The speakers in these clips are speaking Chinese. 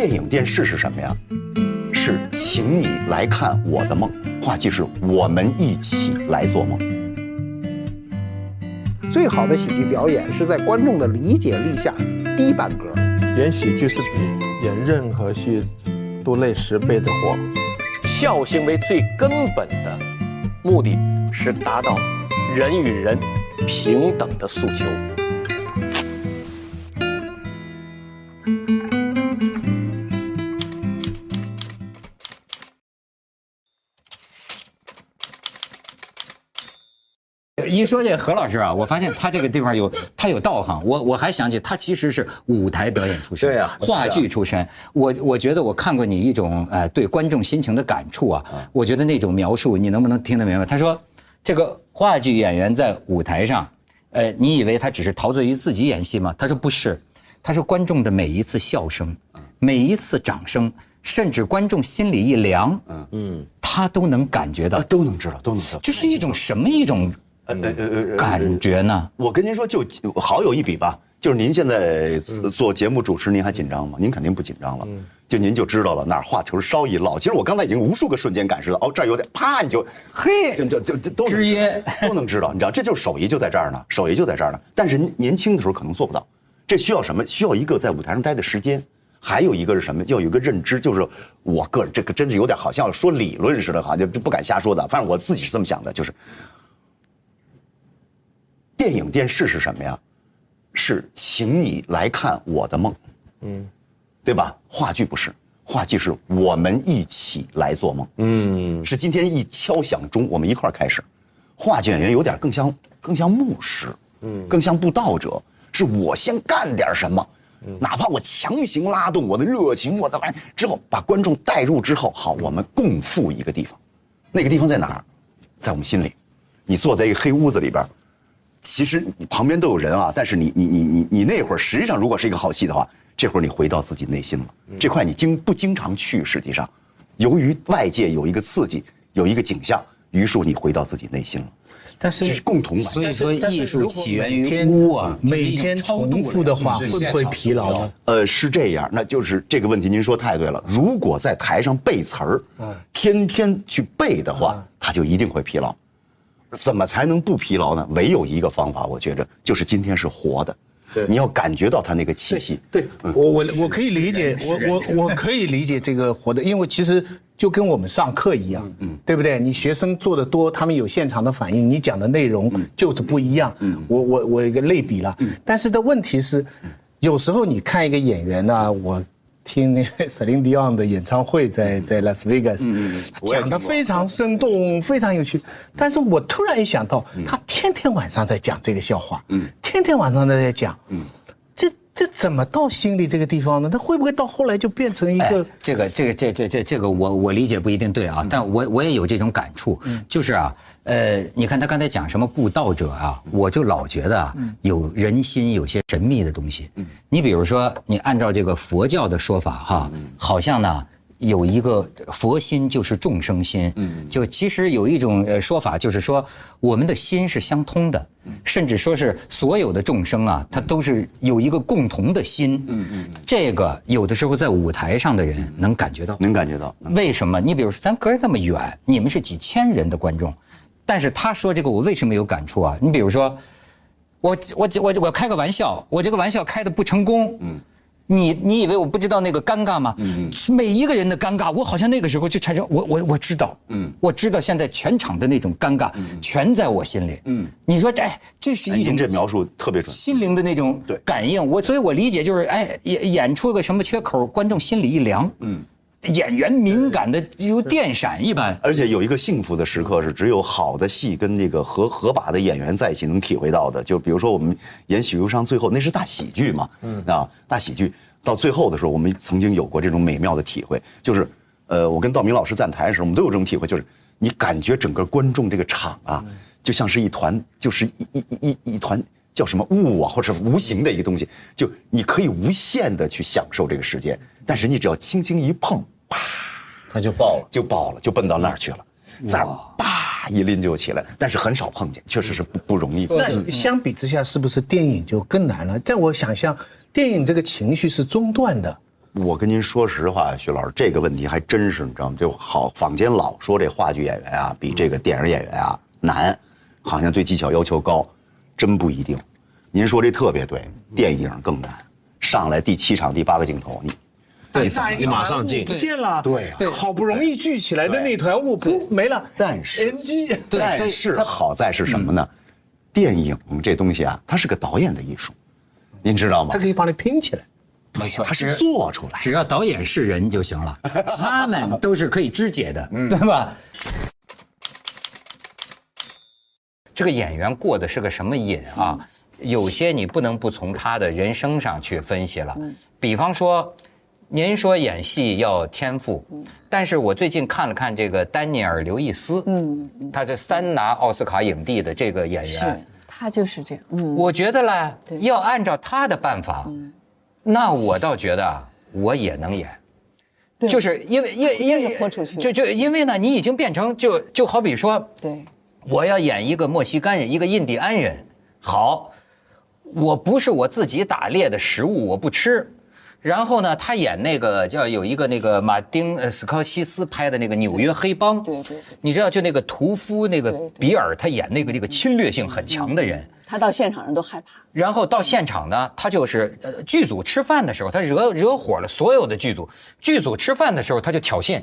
电影电视是什么呀？是请你来看我的梦，话剧是我们一起来做梦。最好的喜剧表演是在观众的理解力下低半格。演喜剧是比演任何戏都累十倍的活。笑行为最根本的目的是达到人与人平等的诉求。一说这何老师啊，我发现他这个地方有他有道行。我我还想起他其实是舞台表演出身，对呀话剧出身。我我觉得我看过你一种呃对观众心情的感触啊，我觉得那种描述你能不能听得明白？他说，这个话剧演员在舞台上，呃，你以为他只是陶醉于自己演戏吗？他说不是，他说观众的每一次笑声，每一次掌声，甚至观众心里一凉，嗯嗯，他都能感觉到啊，，都能知道，都能知道。这是一种什么一种呃呃呃呃感觉呢？我跟您说，就好有一比吧。就是您现在做节目主持，您还紧张吗？您肯定不紧张了。就您就知道了哪儿话头稍一落。其实我刚才已经无数个瞬间感受到，哦，这儿有点，啪，你就嘿就就就就都知音 都能知道。你知道，这就是手艺就在这儿呢，手艺就在这儿呢。但是您年轻的时候可能做不到，这需要什么？需要一个在舞台上待的时间。还有一个是什么？要有一个认知，就是我个人这个真是有点好像说理论似的，好像就不敢瞎说的。反正我自己是这么想的，就是电影电视是什么呀？是请你来看我的梦，嗯，对吧？话剧不是，话剧是我们一起来做梦，嗯，是今天一敲响钟，我们一块儿开始。话剧演员有点更像更像牧师，嗯，更像布道者，是我先干点什么，哪怕我强行拉动我的热情，我怎么之后把观众带入之后，好，我们共赴一个地方，那个地方在哪儿？在我们心里。你坐在一个黑屋子里边儿，其实你旁边都有人啊，但是你你你你你那会儿实际上如果是一个好戏的话，这会儿你回到自己内心了。这块你经不经常去，实际上，由于外界有一个刺激，有一个景象，于是你回到自己内心了。但是这是共同。所以说，但是艺术起源于屋啊，每天重复的话，会不会疲劳呢？呃，是这样，那就是这个问题，您说太对了。如果在台上背词儿，天天去背的话，他就一定会疲劳。怎么才能不疲劳呢？唯有一个方法，我觉着就是今天是活的，你要感觉到他那个气息。对我我我可以理解，我我我可以理解这个活的，因为其实就跟我们上课一样，嗯，对不对？你学生做的多，他们有现场的反应，你讲的内容就是不一样。嗯，我我我有一个类比了，但是的问题是，有时候你看一个演员呢，我。听那个 Celine Dion 的演唱会在在拉斯维加斯，讲的非常生动，非常有趣。但是我突然一想到，他天天晚上在讲这个笑话，嗯。天天晚上都在讲，这这怎么到心里这个地方呢？他会不会到后来就变成一哎个？这个这个这这这这个我我理解不一定对啊，但我我也有这种感触，就是啊，呃，你看他刚才讲什么布道者啊，我就老觉得啊，有人心有些神秘的东西。嗯你比如说，你按照这个佛教的说法哈，好像呢。有一个佛心就是众生心，就其实有一种呃说法，就是说我们的心是相通的，甚至说是所有的众生啊，他都是有一个共同的心。嗯嗯这个有的时候在舞台上的人能感觉到。能感觉到。为什么？你比如说，咱隔着那么远，你们是几千人的观众，但是他说这个，我为什么有感触啊？你比如说，我我我我开个玩笑，我这个玩笑开的不成功，嗯。你你以为我不知道那个尴尬吗？嗯，每一个人的尴尬，我好像那个时候就产生我我我知道，嗯，我知道现在全场的那种尴尬，全在我心里，嗯，你说这哎这是一种您这描述特别准。心灵的那种对。感应，我所以我理解就是，哎，演演出个什么缺口，观众心里一凉，嗯，演员敏感的如电闪一般，而且有一个幸福的时刻是只有好的戏跟那个合合把的演员在一起能体会到的。就比如说我们演《许忧伤》，最后那是大喜剧嘛，嗯。啊，大喜剧到最后的时候，我们曾经有过这种美妙的体会，就是，呃，我跟道明老师站台的时候，我们都有这种体会，就是你感觉整个观众这个场啊，就像是一团，就是一一一一一团。叫什么物啊，或者是无形的一个东西，就你可以无限的去享受这个时间，但是你只要轻轻一碰，啪，它就爆了。就爆了，就奔到那儿去了，这儿叭一拎就起来，但是很少碰见，确实是不不容易。那相比之下，是不是电影就更难了？在我想象，电影这个情绪是中断的，我跟您说实话，徐老师，这个问题还真是，你知道吗？就好坊间老说这话剧演员啊，比这个电影演员啊难，好像对技巧要求高，真不一定。您说这特别对，电影更难。上来第七场第八个镜头，你对，你马上进不见了。对啊对，好不容易聚起来的那团雾不没了。但是 NG，对但是它好在是什么呢？电影这东西啊，它是个导演的艺术，您知道吗它？可以把你拼起来。没错它是做出来。只要导演是人就行了，他们都是可以肢解的，对吧？这个演员过的是个什么瘾啊？有些你不能不从他的人生上去分析了。比方说，您说演戏要天赋，但是我最近看了看这个丹尼尔·刘易斯，嗯，他这三拿奥斯卡影帝的这个演是员，他就是这样，嗯，我觉得呢，要按照他的办法，那我倒觉得啊我也能演。对。就是因为因为因为是豁出去。就就因为呢，你已经变成就就好比说，对，我要演一个墨西哥人，一个印第安人，好，我不是我自己打猎的食物，我不吃。然后呢，他演那个叫有一个那个马丁呃斯科西斯拍的那个《纽约黑帮》，对对对。你知道就那个屠夫那个比尔，他演那个那个侵略性很强的人。他到现场人都害怕，然后到现场呢，他就是呃剧组吃饭的时候，他惹惹火了所有的剧组。剧组吃饭的时候，他就挑衅，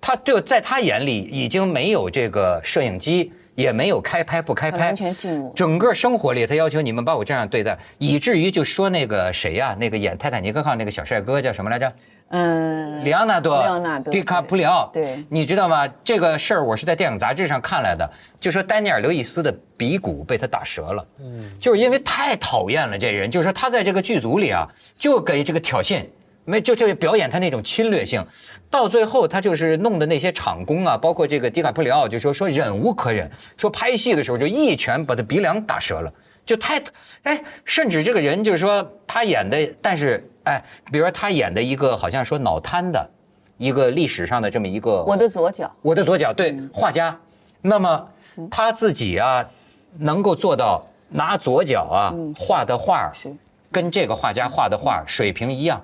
他就在他眼里已经没有这个摄影机，也没有开拍不开拍，完全进入整个生活里，他要求你们把我这样对待，以至于就说那个谁呀、那个演《泰坦尼克号》那个小帅哥叫什么来着？嗯，里昂纳多，里昂纳多迪卡普里奥，对对你知道吗？这个事儿我是在电影杂志上看来的，就说丹尼尔·刘易斯的鼻骨被他打折了，嗯，就是因为太讨厌了这人，就是说他在这个剧组里啊，就给这个挑衅。没就就表演他那种侵略性，到最后他就是弄的那些场工啊，包括这个迪卡普里奥就说说忍无可忍，说拍戏的时候就一拳把他鼻梁打折了，就太，哎，甚至这个人就是说他演的，但是哎，比如说他演的一个好像说脑瘫的，一个历史上的这么一个我的左脚，我的左脚对画家，那么他自己啊，能够做到拿左脚啊画的画是跟这个画家画的画水平一样，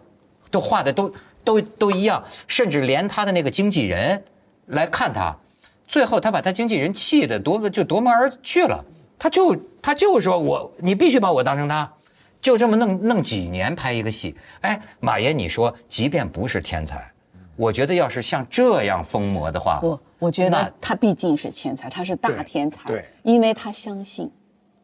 都画的都都都一样，甚至连他的那个经纪人来看他，最后他把他经纪人气得夺就夺门而去了，他就他就说我你必须把我当成他。就这么弄弄几年拍一个戏，哎，马爷，你说，即便不是天才，我觉得要是像这样疯魔的话，不，我觉得他毕竟是天才，他是大天才，对。因为他相信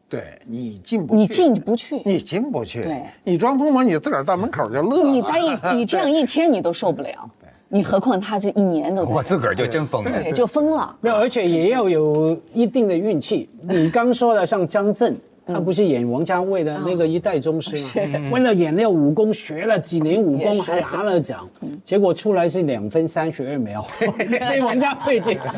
对你进不去，你进不去，你进不去，对。你装疯魔，你自个儿到门口就乐了。你待一 你这样一天你都受不了，你何况他这一年都，我自个儿就真疯了。对就疯了，没有，而且也要有一定的运气。你刚说的像张震，他不是演王家卫的那个一代宗师吗？为了演那个武功，学了几年武功，还拿了奖，结果出来是两分三十二秒，被 王家卫这个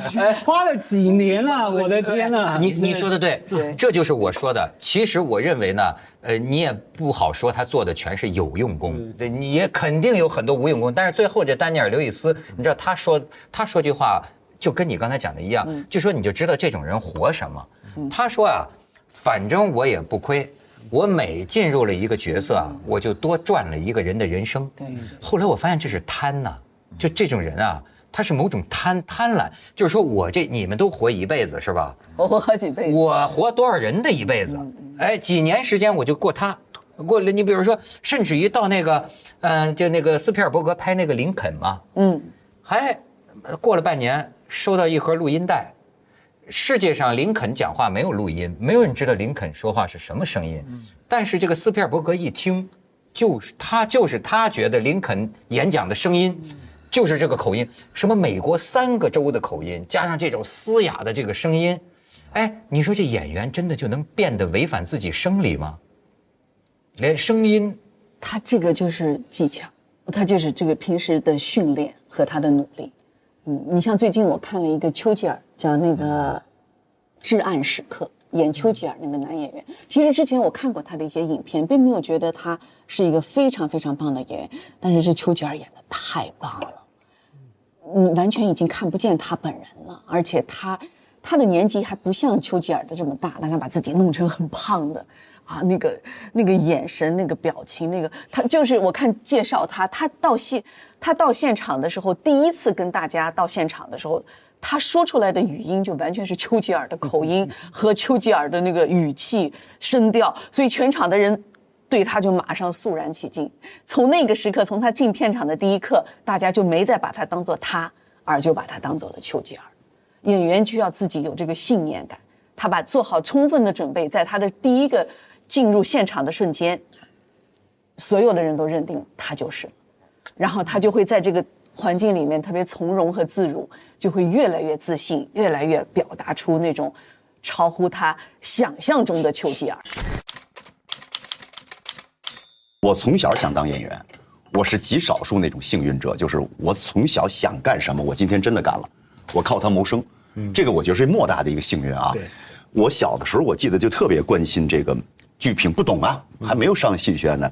花了几年啊！我的天呐！你你说的对，这就是我说的。其实我认为呢，呃，你也不好说他做的全是有用功，对，你也肯定有很多无用功。但是最后这丹尼尔·刘易斯，你知道他说他说句话就跟你刚才讲的一样，就说你就知道这种人活什么。他说啊，反正我也不亏。我每进入了一个角色啊，我就多赚了一个人的人生。对后来我发现这是贪呐、就这种人啊，他是某种贪贪婪，就是说我这你们都活一辈子是吧？我活好几辈子，我活多少人的一辈子？哎，几年时间我就过他，过了。你比如说，甚至于到那个，嗯、就那个斯皮尔伯格拍那个林肯嘛，嗯，还呃过了半年收到一盒录音带。世界上林肯讲话没有录音，没有人知道林肯说话是什么声音。但是这个斯皮尔伯格一听，就是他就是他觉得林肯演讲的声音，就是这个口音，什么美国三个州的口音，加上这种嘶哑的这个声音，哎，你说这演员真的就能变得违反自己生理吗？连声音他这个就是技巧，他就是这个平时的训练和他的努力。你像最近我看了一个丘吉尔，叫那个《至暗时刻》，演丘吉尔那个男演员。其实之前我看过他的一些影片，并没有觉得他是一个非常非常棒的演员，但是这丘吉尔演的太棒了。嗯，完全已经看不见他本人了，而且他他的年纪还不像丘吉尔的这么大，但他把自己弄成很胖的，啊，那个那个眼神、那个表情、那个他就是我看介绍他，他到现他到现场的时候，第一次跟大家到现场的时候，他说出来的语音就完全是丘吉尔的口音和丘吉尔的那个语气声调，所以全场的人对他就马上肃然起敬。从那个时刻，从他进片场的第一刻，大家就没再把他当做他，而就把他当做了丘吉尔。演员就要自己有这个信念感，他把做好充分的准备，在他的第一个进入现场的瞬间，所有的人都认定他就是，然后他就会在这个环境里面特别从容和自如，就会越来越自信，越来越表达出那种超乎他想象中的丘吉尔。我从小想当演员，我是极少数那种幸运者，就是我从小想干什么，我今天真的干了，我靠它谋生，这个我觉得是莫大的一个幸运啊。我小的时候，我记得就特别关心这个剧评，不懂啊，还没有上戏剧学院呢。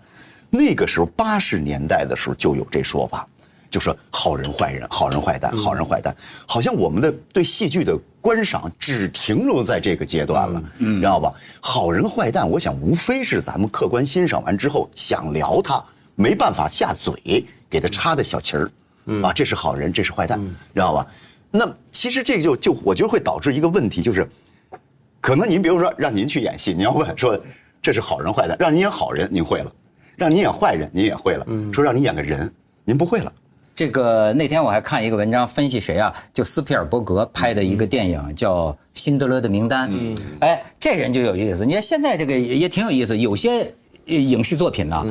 那个时候八十年代的时候就有这说法，就说好人坏人，好人坏蛋，好人坏蛋，好像我们的对戏剧的观赏只停留在这个阶段了，你知道吧？好人坏蛋，我想无非是咱们客观欣赏完之后想聊他，没办法下嘴，给他插的小旗儿，啊，这是好人，这是坏蛋，知道吧？那其实这个就就我觉得会导致一个问题，就是可能您比如说让您去演戏，你要问说这是好人坏蛋，让您演好人您会了，让您演坏人您也会了，说让您演个人您不会了。这个那天我还看一个文章，分析谁啊？就斯皮尔伯格拍的一个电影叫《辛德勒的名单》。嗯，哎，这人就有意思。你看现在这个也也挺有意思，有些呃影视作品呢。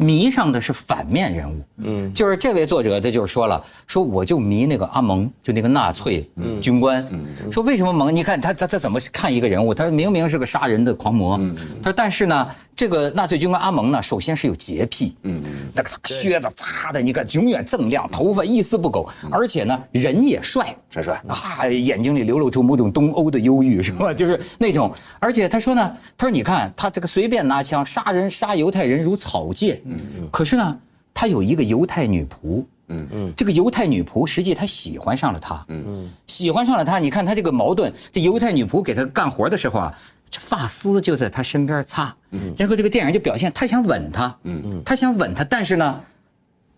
迷上的是反面人物，嗯，就是这位作者他就是说了，说我就迷那个阿蒙，就那个纳粹军官，嗯。说为什么蒙？你看他他他怎么看一个人物？他明明是个杀人的狂魔，他说但是呢，这个纳粹军官阿蒙呢，首先是有洁癖，嗯，那个靴子擦的，你看永远锃亮，头发一丝不苟，而且呢人也帅，帅帅。啊，眼睛里流露出某种东欧的忧郁，是吧？就是那种，而且他说呢，他说你看他这个随便拿枪杀人杀犹太人如草芥，嗯嗯，可是呢，他有一个犹太女仆，嗯嗯，这个犹太女仆实际他喜欢上了他，嗯嗯，喜欢上了他，你看他这个矛盾，这犹太女仆给他干活的时候啊。这发丝就在他身边擦，嗯，然后这个电影就表现他想吻她，嗯嗯，他想吻她，但是呢，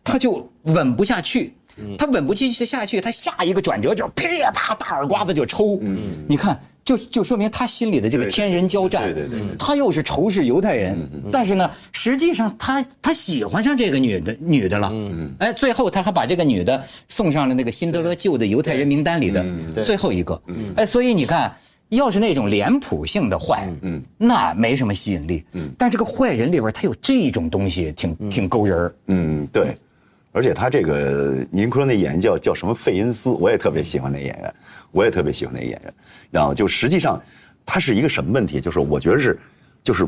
他就吻不下去，他吻不进去下去，他下一个转折就噼啪大耳刮子就抽，嗯，你看，就就说明他心里的这个天人交战，对对对，他又是仇视犹太人，但是呢，实际上他他喜欢上这个女的女的了，嗯哎，最后他还把这个女的送上了那个辛德勒救的犹太人名单里的最后一个，哎，所以你看。要是那种脸谱性的坏，嗯，那没什么吸引力，嗯，但这个坏人里边他有这种东西，挺挺勾人儿，嗯，对，而且他这个您说那演员叫叫什么费因斯，我也特别喜欢那演员，我也特别喜欢那演员，然后就实际上他是一个什么问题？就是我觉得是，就是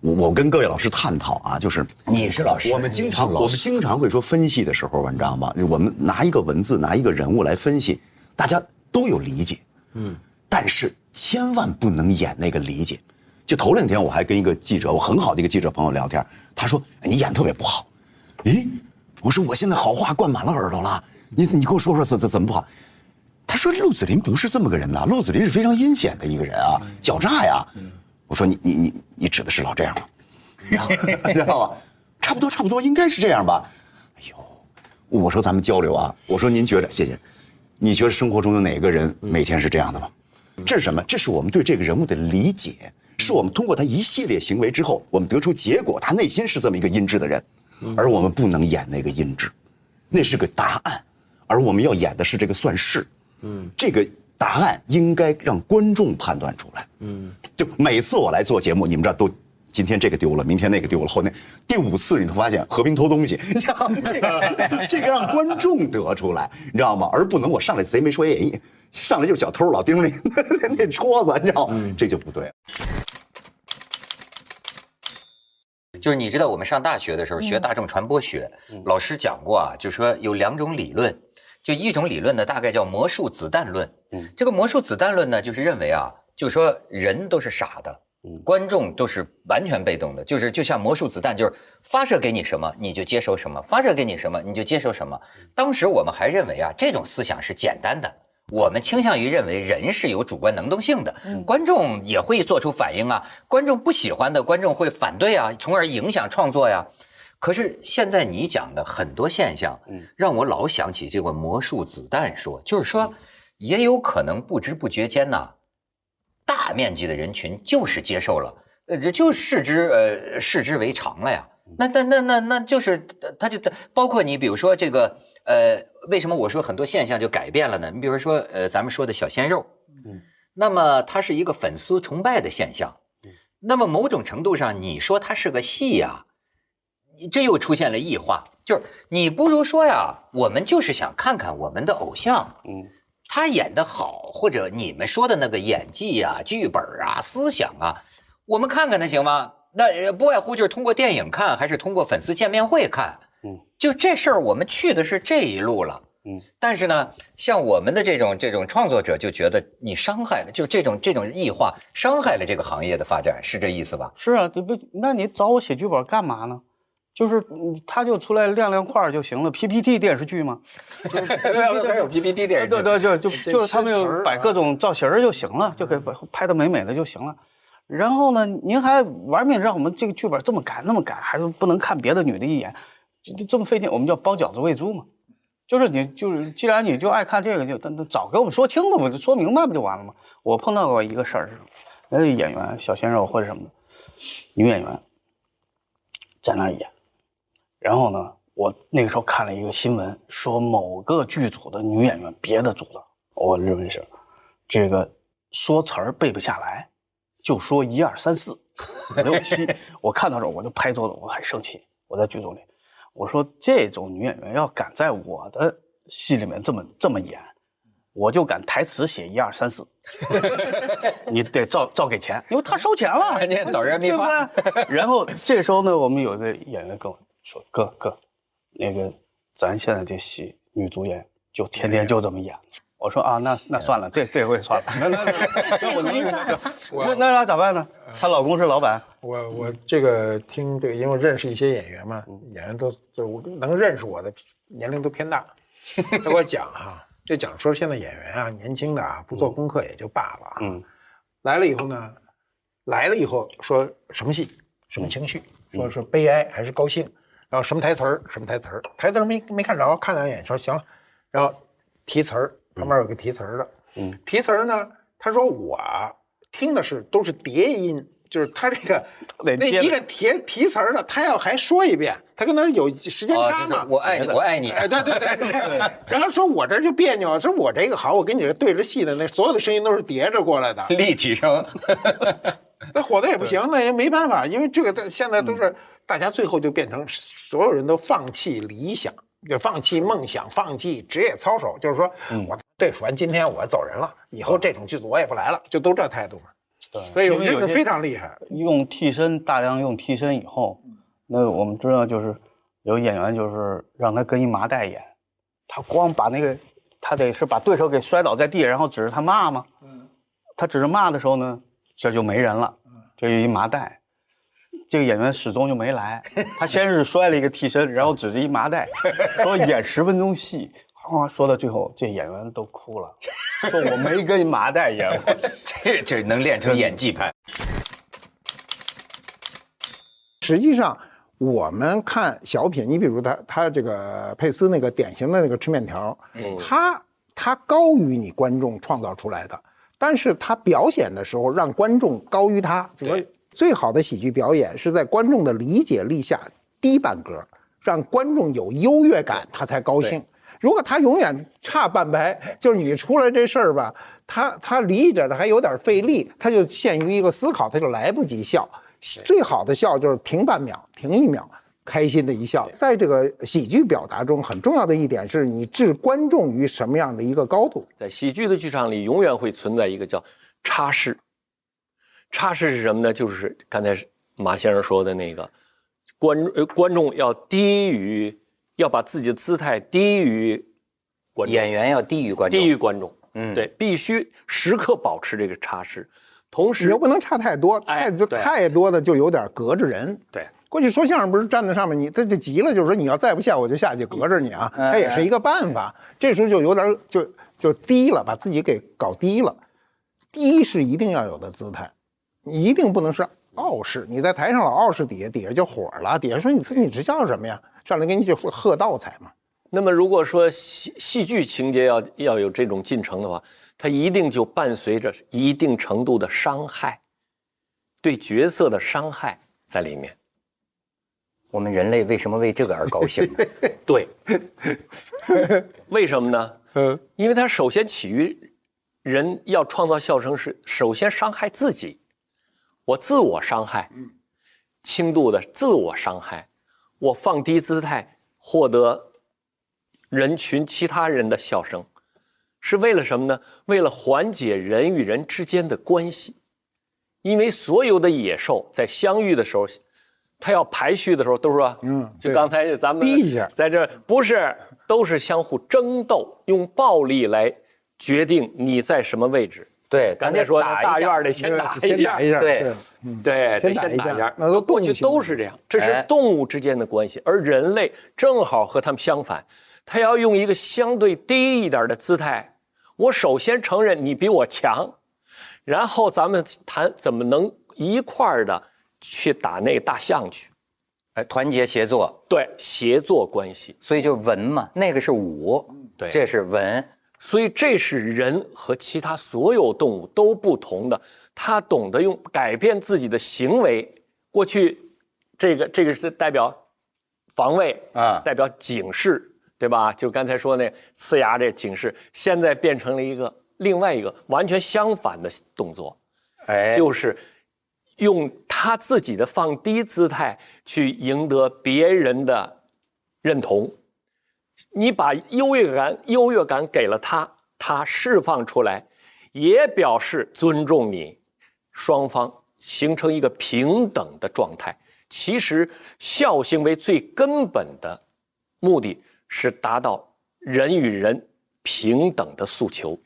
我我跟各位老师探讨啊，就是你是老师，我们经常我们经常会说分析的时候，你知道吗？我们拿一个文字拿一个人物来分析，大家都有理解，嗯，但是。千万不能演那个理解。就头两天我还跟一个记者，我很好的一个记者朋友聊天，他说你演特别不好。诶，我说我现在好话灌满了耳朵了，你你跟我说说怎怎怎么不好？他说陆子霖不是这么个人呐，陆子霖是非常阴险的一个人啊，狡诈呀。我说你你你你指的是老这样吗？知道吧？差不多差不多应该是这样吧。哎呦，我说咱们交流啊，我说您觉得谢谢，你觉得生活中有哪个人每天是这样的吗？这是什么？这是我们对这个人物的理解，是我们通过他一系列行为之后，我们得出结果，他内心是这么一个阴质的人，而我们不能演那个阴质，那是个答案，而我们要演的是这个算式。嗯，这个答案应该让观众判断出来。嗯，就每次我来做节目，你们这都。今天这个丢了，明天那个丢了，后天第五次你会发现和平偷东西，你知道吗？这个 这个让观众得出来，你知道吗？而不能我上来贼没说也上来就是小偷老盯着那 那戳子，你知道吗？这就不对。就是你知道我们上大学的时候学大众传播学，老师讲过啊，就说有两种理论，就一种理论呢大概叫魔术子弹论。嗯，这个魔术子弹论呢就是认为啊，就是说人都是傻的。观众都是完全被动的，就是就像魔术子弹，就是发射给你什么你就接收什么，发射给你什么你就接收什么。当时我们还认为啊，这种思想是简单的，我们倾向于认为人是有主观能动性的，观众也会做出反应啊。观众不喜欢的，观众会反对啊，从而影响创作呀。可是现在你讲的很多现象，让我老想起这个魔术子弹说，就是说，也有可能不知不觉间呐，大面积的人群就是接受了，呃，这就视之呃视之为常了呀。那那那那那就是他就包括你比如说这个呃，为什么我说很多现象就改变了呢？你比如说呃，咱们说的小鲜肉，嗯，那么它是一个粉丝崇拜的现象，那么某种程度上你说它是个戏呀。这又出现了异化，就是你不如说呀，我们就是想看看我们的偶像，嗯，他演的好，或者你们说的那个演技啊、剧本啊、思想啊，我们看看他行吗？那不外乎就是通过电影看，还是通过粉丝见面会看，嗯，就这事儿，我们去的是这一路了，嗯，但是呢，像我们的这种这种创作者就觉得你伤害了，就这种这种异化伤害了这个行业的发展，是这意思吧？是啊，对不？那你找我写剧本干嘛呢？就是他就出来亮亮块就行了，PPT 电视剧嘛，没有 PPT 电视剧，对对，就就就是他们就摆各种造型就行了，就可以拍的美美的就行了。然后呢，您还玩命让我们这个剧本这么改那么改，还是不能看别的女的一眼，这这么费劲，我们叫包饺子喂猪嘛。就是你就是既然你就爱看这个，就那早给我们说清楚嘛，说明白不就完了吗？我碰到过一个事儿是，那演员小鲜肉或者什么的女演员在那演。然后呢，我那个时候看了一个新闻，说某个剧组的女演员，别的组的，我认为是，这个说词儿背不下来，就说一二三四五六七。我看到这我就拍桌子，我很生气。我在剧组里，我说这种女演员要敢在我的戏里面这么这么演，我就敢台词写一二三四，你得照照给钱，因为他收钱了，你导人民发。然后这时候呢，我们有一个演员跟我。说哥哥，那个咱现在这戏女主演就天天就这么演。我说啊，那那算了，这这回算了。那 那这回算了。那那那咋办呢？她老公是老板。我我这个听这个，因为认识一些演员嘛，演员都就能认识我的年龄都偏大。他给我讲哈，就讲说现在演员啊，年轻的啊，不做功课也就罢了。嗯。来了以后呢，来了以后说什么戏，什么情绪，说是悲哀还是高兴。然后什么台词儿，什么台词儿，台词儿没没看着，看两眼说行，然后提词儿，旁边有个提词儿的，嗯，提词儿呢，他说我听的是都是叠音，就是他这个 那一个提提词儿的，他要还说一遍，他跟他有时间差嘛，我爱你，我爱你，哎，对对对对，然后说我这就别扭，说我这个好，我跟你这对着戏的那所有的声音都是叠着过来的，立体声，那火的也不行，那也没办法，因为这个现在都是。大家最后就变成所有人都放弃理想，就放弃梦想，放弃职业操守，就是说我对付完今天我走人了，以后这种剧组我也不来了，就都这态度嘛。对，所以有这个非常厉害。用替身大量用替身以后，那我们知道就是有演员就是让他跟一麻袋演，他光把那个他得是把对手给摔倒在地，然后指着他骂吗？嗯，他指着骂的时候呢，这就没人了，这一麻袋。这个演员始终就没来，他先是摔了一个替身，然后指着一麻袋，说演十分钟戏，哗，说到最后，这演员都哭了，说我没跟麻袋演过，这这能练成演技派。实际上，我们看小品，你比如他他这个佩斯那个典型的那个吃面条，他他高于你观众创造出来的，但是他表演的时候让观众高于他，就说。最好的喜剧表演是在观众的理解力下低半格，让观众有优越感，他才高兴。如果他永远差半拍，就是你出来这事儿吧，他他理解的还有点费力，他就陷于一个思考，他就来不及笑。最好的笑就是停半秒，停一秒，开心的一笑。在这个喜剧表达中，很重要的一点是你置观众于什么样的一个高度。在喜剧的剧场里，永远会存在一个叫插式。差势是什么呢？就是刚才马先生说的那个，观呃观众要低于，要把自己的姿态低于观众，演员要低于观众，低于观众，嗯，对，必须时刻保持这个差势，同时又不能差太多，太就太多的就有点隔着人。对，过去说相声不是站在上面，你他就急了，就是说你要再不下我就下去隔着你啊，他也是一个办法。这时候就有点就就低了，把自己给搞低了。低是一定要有的姿态，你一定不能是傲视。你在台上老傲视底下，底下就火了，底下说你你这叫什么呀？上来给你就喝倒彩嘛。那么如果说戏戏剧情节要要有这种进程的话，它一定就伴随着一定程度的伤害，对角色的伤害在里面。我们人类为什么为这个而高兴？对，为什么呢？嗯，因为它首先起于人要创造笑声是首先伤害自己，我自我伤害，轻度的自我伤害，我放低姿态获得人群其他人的笑声，是为了什么呢？为了缓解人与人之间的关系，因为所有的野兽在相遇的时候。它要排序的时候，都是说，嗯，就刚才咱们在这不是都是相互争斗，用暴力来决定你在什么位置。对，刚才说打大院得先打一下，对，对，得先打一下。那过去都是这样，这是动物之间的关系，而人类正好和他们相反，他要用一个相对低一点的姿态。我首先承认你比我强，然后咱们谈怎么能一块儿的。去打那大象去，哎，团结协作，对，协作关系，所以就文嘛，那个是武，对，这是文，所以这是人和其他所有动物都不同的，他懂得用改变自己的行为。过去，这个这个是代表防卫啊，代表警示，对吧？就刚才说那呲牙这警示，现在变成了一个另外一个完全相反的动作，哎，就是。用他自己的放低姿态去赢得别人的认同，你把优越感优越感给了他，他释放出来，也表示尊重你，双方形成一个平等的状态。其实孝行为最根本的目的是达到人与人平等的诉求。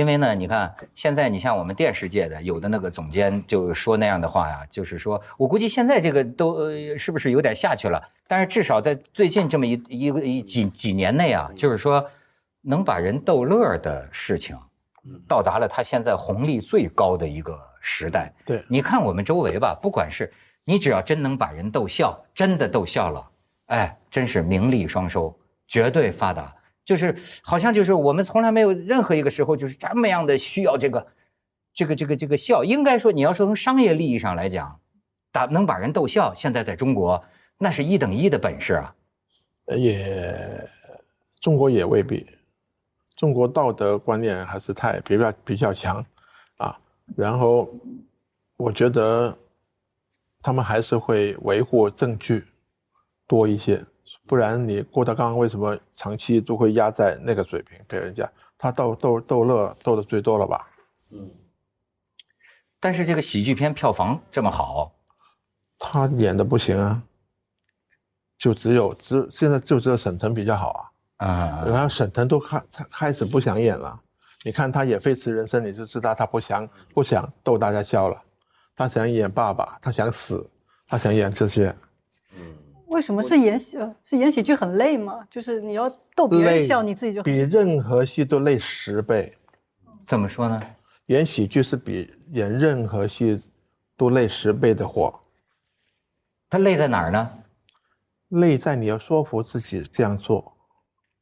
因为呢，你看现在，你像我们电视界的有的那个总监就说那样的话呀，就是说我估计现在这个都呃是不是有点下去了？但是至少在最近这么一一个一几几年内啊，就是说能把人逗乐的事情，到达了他现在红利最高的一个时代。对，你看我们周围吧，不管是你只要真能把人逗笑，真的逗笑了，哎，真是名利双收，绝对发达。就是好像就是我们从来没有任何一个时候就是这么样的需要这个，这个这个这个笑。应该说你要说从商业利益上来讲，打能把人逗笑，现在在中国那是一等一的本事啊。也，中国也未必，中国道德观念还是太比较比较强，啊，然后我觉得他们还是会维护证据多一些。不然你郭德纲为什么长期都会压在那个水平给人家？他逗逗逗乐逗的最多了吧？嗯。但是这个喜剧片票房这么好，他演的不行啊。就只有只现在就只有沈腾比较好啊。啊。然后沈腾都开开始不想演了。你看他演《飞驰人生》，你就知道他不想不想逗大家笑了。他想演爸爸，他想死，他想演这些。为什么是演喜？是演喜剧很累吗？就是你要逗别人笑，你自己就比任何戏都累十倍。怎么说呢？演喜剧是比演任何戏都累十倍的活。他累在哪儿呢？累在你要说服自己这样做。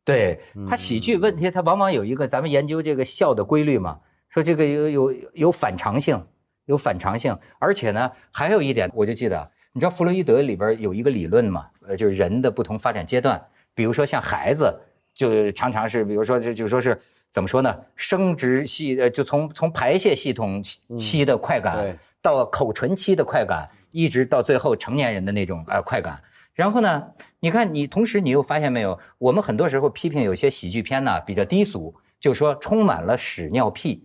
对他喜剧问题，他往往有一个咱们研究这个笑的规律嘛，说这个有有有反常性，有反常性，而且呢，还有一点，我就记得。你知道弗洛伊德里边有一个理论嘛？呃，就是人的不同发展阶段，比如说像孩子，就常常是，比如说就就说是怎么说呢？生殖系呃，就从从排泄系统期的快感，到口唇期的快感，一直到最后成年人的那种呃快感。然后呢，你看你同时你又发现没有？我们很多时候批评有些喜剧片呢比较低俗，就说充满了屎尿屁。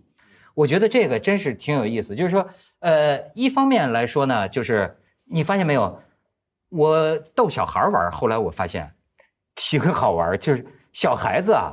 我觉得这个真是挺有意思，就是说，呃，一方面来说呢，就是。你发现没有？我逗小孩玩，后来我发现挺好玩，就是小孩子啊，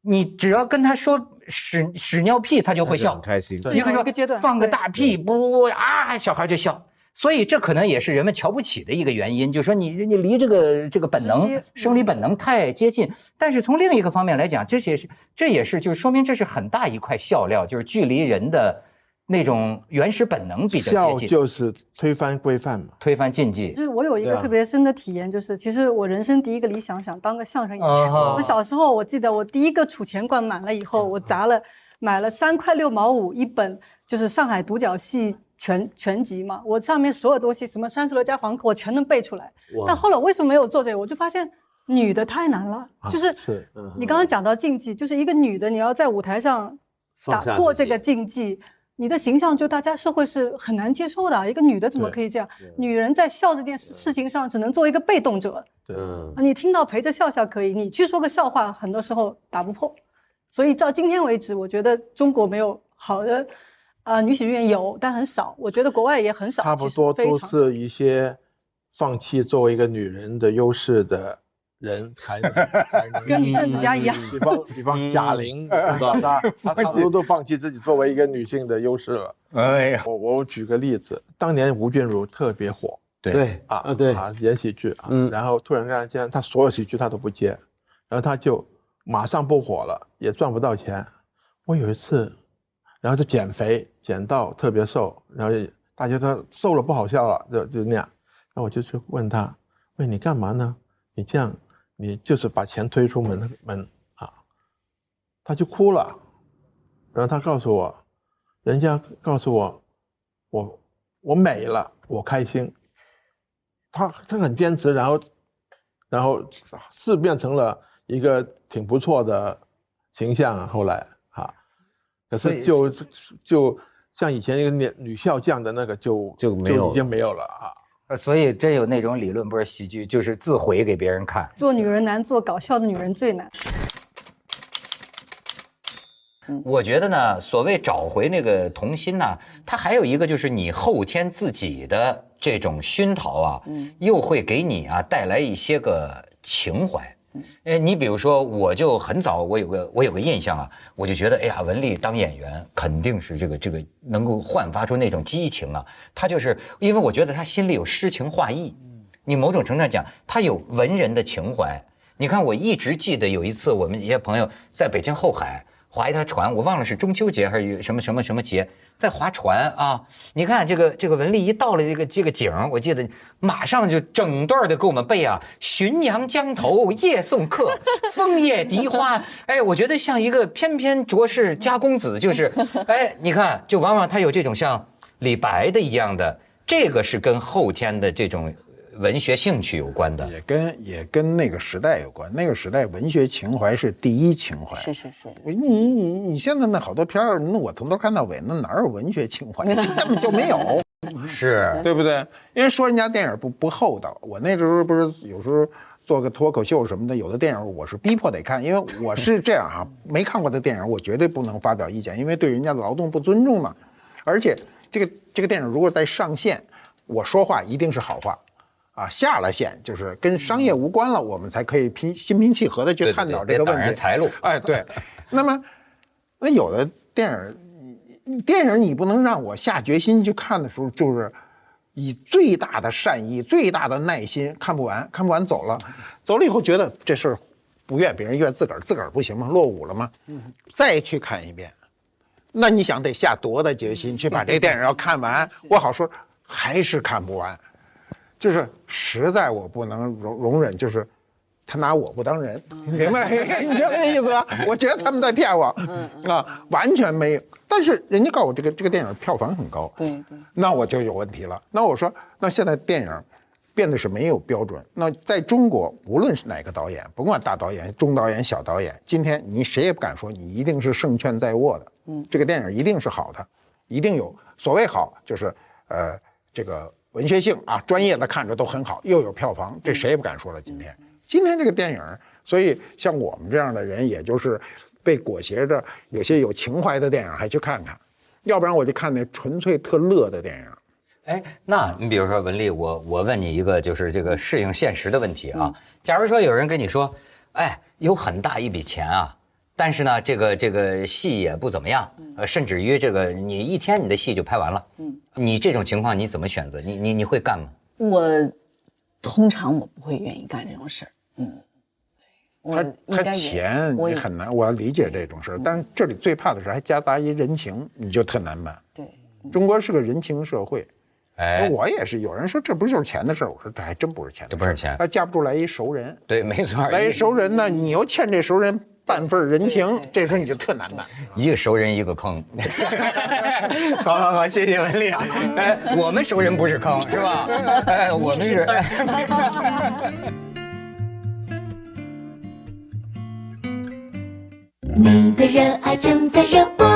你只要跟他说屎屎尿屁，他就会笑，很开心。你可以说放个大屁，不不不啊，小孩就笑。所以这可能也是人们瞧不起的一个原因，就是说你你离这个这个本能生理本能太接近。但是从另一个方面来讲，这也是这也是就是说明这是很大一块笑料，就是距离人的那种原始本能比较接近，就是推翻规范嘛。推翻禁忌就。是我有一个特别深的体验，就是其实我人生第一个理想想当个相声演员。哦我小时候我记得我第一个储钱罐满了以后，我砸了买了三块六毛五一本，就是上海独角戏全全集嘛。我上面所有东西，什么三十六家房客，我全能背出来。但后来我为什么没有做这个？我就发现女的太难了，就是是你刚刚讲到禁忌，就是一个女的你要在舞台上打破这个禁忌。你的形象就大家社会是很难接受的，一个女的怎么可以这样？女人在笑这件事事情上只能做一个被动者，对啊，你听到陪着笑笑可以，你去说个笑话，很多时候打不破。所以到今天为止，我觉得中国没有好的，呃，女喜剧演员有，但很少。我觉得国外也很少，差不多都是一些放弃作为一个女人的优势的人才能才能跟政治家一样比方 比方贾玲，对吧？她她差不多都放弃自己作为一个女性的优势了。哎呀，我我举个例子，当年吴君如特别火对啊啊对啊演喜剧啊嗯，然后突然间她所有喜剧她都不接，然后她就马上不火了，也赚不到钱。我有一次，然后就减肥，减到特别瘦，然后大家都瘦了不好笑了，就就那样。然后我就去问他，喂你干嘛呢？你这样，你就是把钱推出门门啊。他就哭了，然后他告诉我，人家告诉我，我我美了，我开心。他他很坚持，然后然后是变成了一个挺不错的形象啊。后来啊，可是就就像以前一个女女校将的那个就就没有已经没有了啊。呃所以真有那种理论，不是喜剧，就是自毁给别人看。做女人难，做搞笑的女人最难。我觉得呢，所谓找回那个童心呢，它还有一个就是你后天自己的这种熏陶啊，又会给你啊带来一些个情怀。哎，你比如说，我就很早，我有个我有个印象啊，我就觉得，哎呀，文丽当演员肯定是这个这个能够焕发出那种激情啊。他就是因为我觉得她心里有诗情画意，你某种程度上讲，她有文人的情怀。你看，我一直记得有一次，我们一些朋友在北京后海划一条船，我忘了是中秋节还是什么什么什么节，在划船啊。你看这个这个文丽一到了这个这个景，我记得马上就整段的给我们背啊，“浔阳江头夜送客，枫叶荻花”。哎，我觉得像一个翩翩卓氏家公子，就是，哎，你看，就往往他有这种像李白的一样的，这个是跟后天的这种文学兴趣有关的。也跟也跟那个时代有关。那个时代文学情怀是第一情怀。是是是，你你你你现在那好多片儿，那我从头看到尾，那哪有文学情怀？这根本就没有，是，对不对？因为说人家电影不不厚道，我那时候不是有时候做个脱口秀什么的，有的电影我是逼迫得看，因为我是这样哈、没看过的电影我绝对不能发表意见，因为对人家的劳动不尊重嘛。而且这个这个电影如果在上线，我说话一定是好话。啊，下了线就是跟商业无关了，我们才可以平心平气和的去探讨这个问题。财路哎，对。那么，那有的电影，电影你不能让我下决心去看的时候，就是以最大的善意、最大的耐心看不完，看不完走了，走了以后觉得这事儿不怨别人，怨自个儿，自个儿不行吗？落伍了吗？再去看一遍，那你想得下多大决心去把这个电影要看完？我好说，还是看不完。就是实在我不能容容忍，就是他拿我不当人，明白？你知道那意思吧？我觉得他们在骗我，啊，完全没有。但是人家告诉我这个这个电影票房很高，对对，那我就有问题了。那我说，那现在电影变得是没有标准。那在中国，无论是哪个导演，甭管大导演、中导演、小导演，今天你谁也不敢说你一定是胜券在握的。嗯，这个电影一定是好的，一定有所谓好，就是呃这个文学性啊，专业的看着都很好，又有票房，这谁也不敢说了。今天，今天这个电影，所以像我们这样的人，也就是被裹挟着有些有情怀的电影还去看看，要不然我就看那纯粹特乐的电影。哎，那你比如说文丽，我我问你一个就是这个适应现实的问题啊。假如说有人跟你说，哎，有很大一笔钱啊，但是呢，这个这个戏也不怎么样，呃，甚至于这个你一天你的戏就拍完了，嗯，你这种情况你怎么选择？你你你会干吗？我通常我不会愿意干这种事儿，嗯，他他钱你很难，我要理解这种事儿，但是这里最怕的是还夹杂一人情，你就特难办。对，中国是个人情社会。哎，我也是。有人说这不就是钱的事儿？我说这还真不是钱，这不是钱。他架不住来一熟人，对，没错。来一熟人呢，你又欠这熟人半份人情，这时候你就特难办。一个熟人一个坑。好好好，谢谢文丽。哎，我们熟人不是坑，是吧？哎，我们是。你的热爱正在热播。